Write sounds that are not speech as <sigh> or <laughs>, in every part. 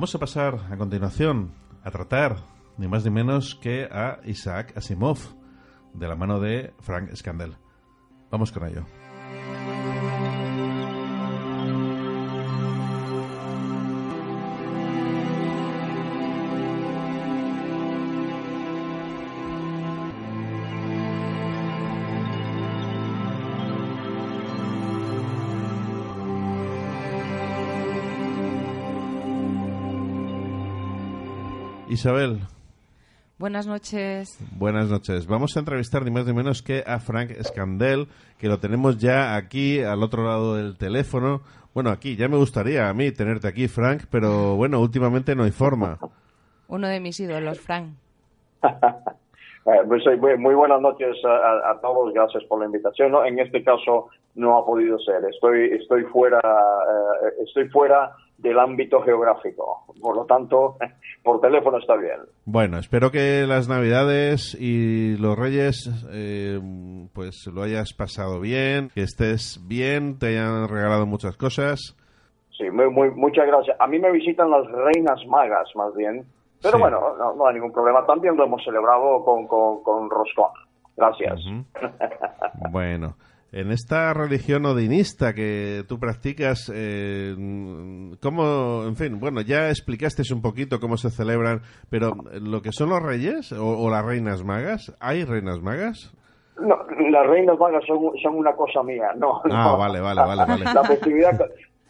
Vamos a pasar a continuación a tratar ni más ni menos que a Isaac Asimov de la mano de Frank Scandell. Vamos con ello. Isabel, Buenas noches. buenas noches. Vamos a entrevistar ni más ni menos que a Frank Scandell, que lo tenemos ya aquí al otro lado del teléfono. Bueno, aquí ya me gustaría a mí tenerte aquí, Frank, pero bueno, últimamente no hay forma. Uno de mis ídolos, Frank. <laughs> Eh, pues, eh, muy, muy buenas noches a, a- a todos, gracias por la invitación. ¿no? En este caso no ha podido ser, estoy, estoy fuera, eh, estoy fuera del ámbito geográfico, por lo tanto, <laughs> por teléfono está bien. Bueno, espero que las Navidades y los Reyes eh, pues lo hayas pasado bien, que estés bien, te hayan regalado muchas cosas. Sí, muy, muy, muchas gracias. A mí me visitan las reinas magas, más bien, pero Sí. bueno, no, no hay ningún problema. También lo hemos celebrado con, con, con roscón. Gracias. <laughs> Bueno, en esta religión odinista que tú practicas, eh, ¿cómo, en fin, bueno, ya explicaste un poquito cómo se celebran, pero lo que son los reyes o, o las reinas magas, ¿hay reinas magas? No, las reinas magas son, son una cosa mía, no. Ah, no. vale, vale, vale, vale. La festividad,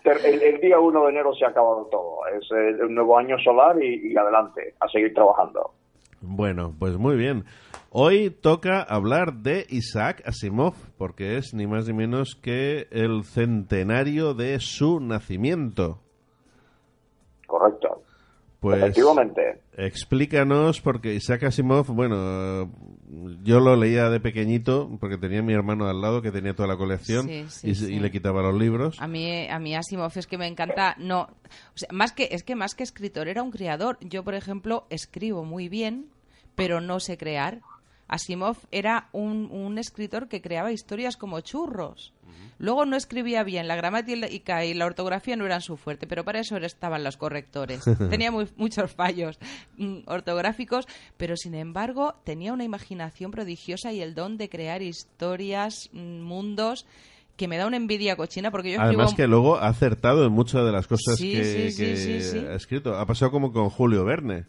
el, el día 1 de enero se ha acabado todo. Es el, el nuevo año solar y, y adelante, a seguir trabajando. Bueno, pues muy bien. Hoy toca hablar de Isaac Asimov, porque es ni más ni menos que el centenario de su nacimiento. Correcto. Pues Efectivamente. explícanos, porque Isaac Asimov, bueno, yo lo leía de pequeñito, porque tenía mi hermano al lado que tenía toda la colección Sí, sí, y, sí. y le quitaba los libros. A mí, a mí Asimov es que me encanta. No, o sea, más que es que más que escritor era un creador. Yo, por ejemplo, escribo muy bien, pero no sé crear. Asimov era un, un escritor que creaba historias como churros. Luego no escribía bien, la gramática y la ortografía no eran su fuerte, pero para eso estaban los correctores. <laughs> Tenía muy- muchos fallos mm, ortográficos, pero sin embargo tenía una imaginación prodigiosa y el don de crear historias, mm, mundos que me da una envidia cochina porque yo escribo Además que luego ha acertado en muchas de las cosas Sí, que, sí, sí, que sí, sí. ha escrito. Ha pasado como con Julio Verne.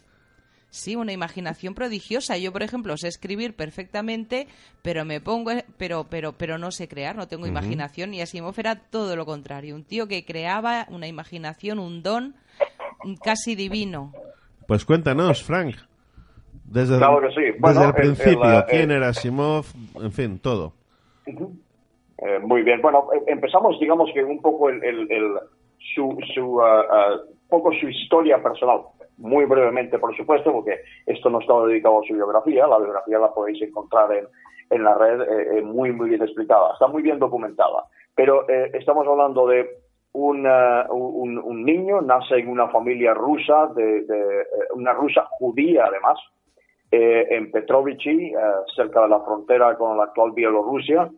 Sí, una imaginación prodigiosa. Yo, por ejemplo, sé escribir perfectamente, pero me pongo, pero, pero, pero no sé crear, no tengo imaginación. Y Asimov era todo lo contrario, un tío que creaba una imaginación, un don casi divino. Pues cuéntanos, Frank. Desde, Claro que sí. Bueno, desde el el- el, principio, quién era Asimov, en fin, todo. Eh, muy bien. Bueno, eh, empezamos, digamos que un poco el, el- el- su, su, ah, poco su historia personal. Muy brevemente, por supuesto, porque esto no está dedicado a su biografía. La biografía la podéis encontrar en, en la red eh, eh, muy, muy bien explicada. Está muy bien documentada. Pero eh, estamos hablando de un, un, niño, nace en una familia rusa, de, eh, una rusa judía además, en Petrovichi, cerca de la frontera con la actual Bielorrusia,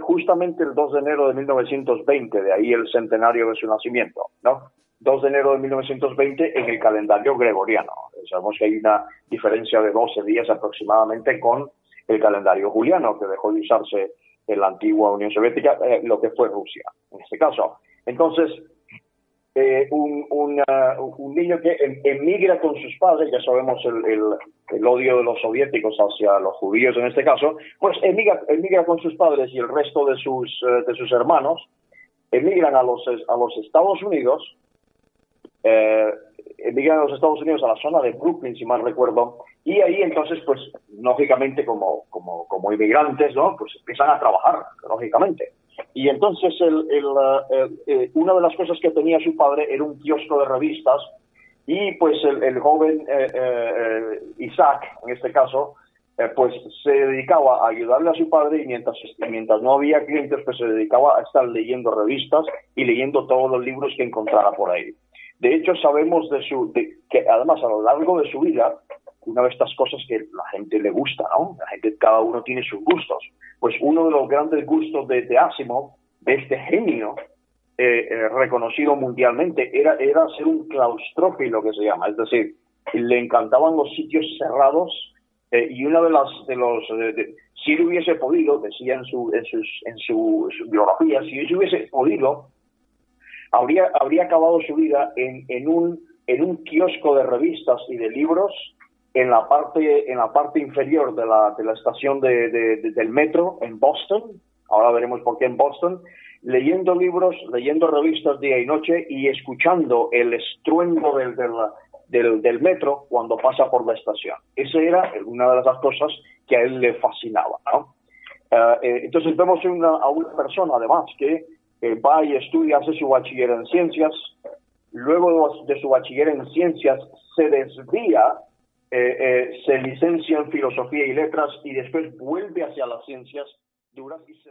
justamente el 2 de enero de 1920, de ahí el centenario de su nacimiento, ¿no? 2 de enero de 1920 en el calendario gregoriano. Sabemos que hay una diferencia de 12 días aproximadamente con el calendario juliano, que dejó de usarse en la antigua Unión Soviética, eh, lo que fue Rusia, en este caso. Entonces, eh, un, niño que em- emigra con sus padres, ya sabemos el, el- el odio de los soviéticos hacia los judíos en este caso, pues emigra, emigra con sus padres y el resto de sus, eh, de sus hermanos, emigran a los, a los Estados Unidos, eh, emigran a los Estados Unidos a la zona de Brooklyn, si mal recuerdo, y ahí entonces, pues, lógicamente, como, como, como inmigrantes, ¿no? Pues empiezan a trabajar, lógicamente. Y entonces, el, el, eh, eh, una de las cosas que tenía su padre era un kiosco de revistas, y pues el, el joven eh, eh, Isaac, en este caso, eh, pues se dedicaba a ayudarle a su padre y mientras, mientras no había clientes, pues se dedicaba a estar leyendo revistas y leyendo todos los libros que encontrara por ahí. De hecho, sabemos de su, que además a lo largo de su vida, una de estas cosas que la gente le gusta, ¿no? La gente, cada uno tiene sus gustos. Pues uno de los grandes gustos de, de Asimov, de este genio, eh, eh, reconocido mundialmente, era, era ser un claustrófilo que se llama, es decir, le encantaban los sitios cerrados eh, y una de las de los de- si él hubiese podido, decía en su en sus en su, su biografía, si él hubiese podido, habría habría acabado su vida en, en un en un kiosco de revistas y de libros en la parte en la parte inferior de la, de la estación de, de- de- del metro en Boston. Ahora veremos por qué en Boston. Leyendo libros leyendo revistas día y noche y escuchando el estruendo del, del, del, del metro cuando pasa por la estación. Esa era una de las cosas que a él le fascinaba ¿no? Eh, eh, entonces vemos una- a una persona además que eh, va y estudia hace su bachiller en ciencias luego de su bachiller en ciencias se desvía, eh, eh, se licencia en filosofía y letras y después vuelve hacia las ciencias duras y se...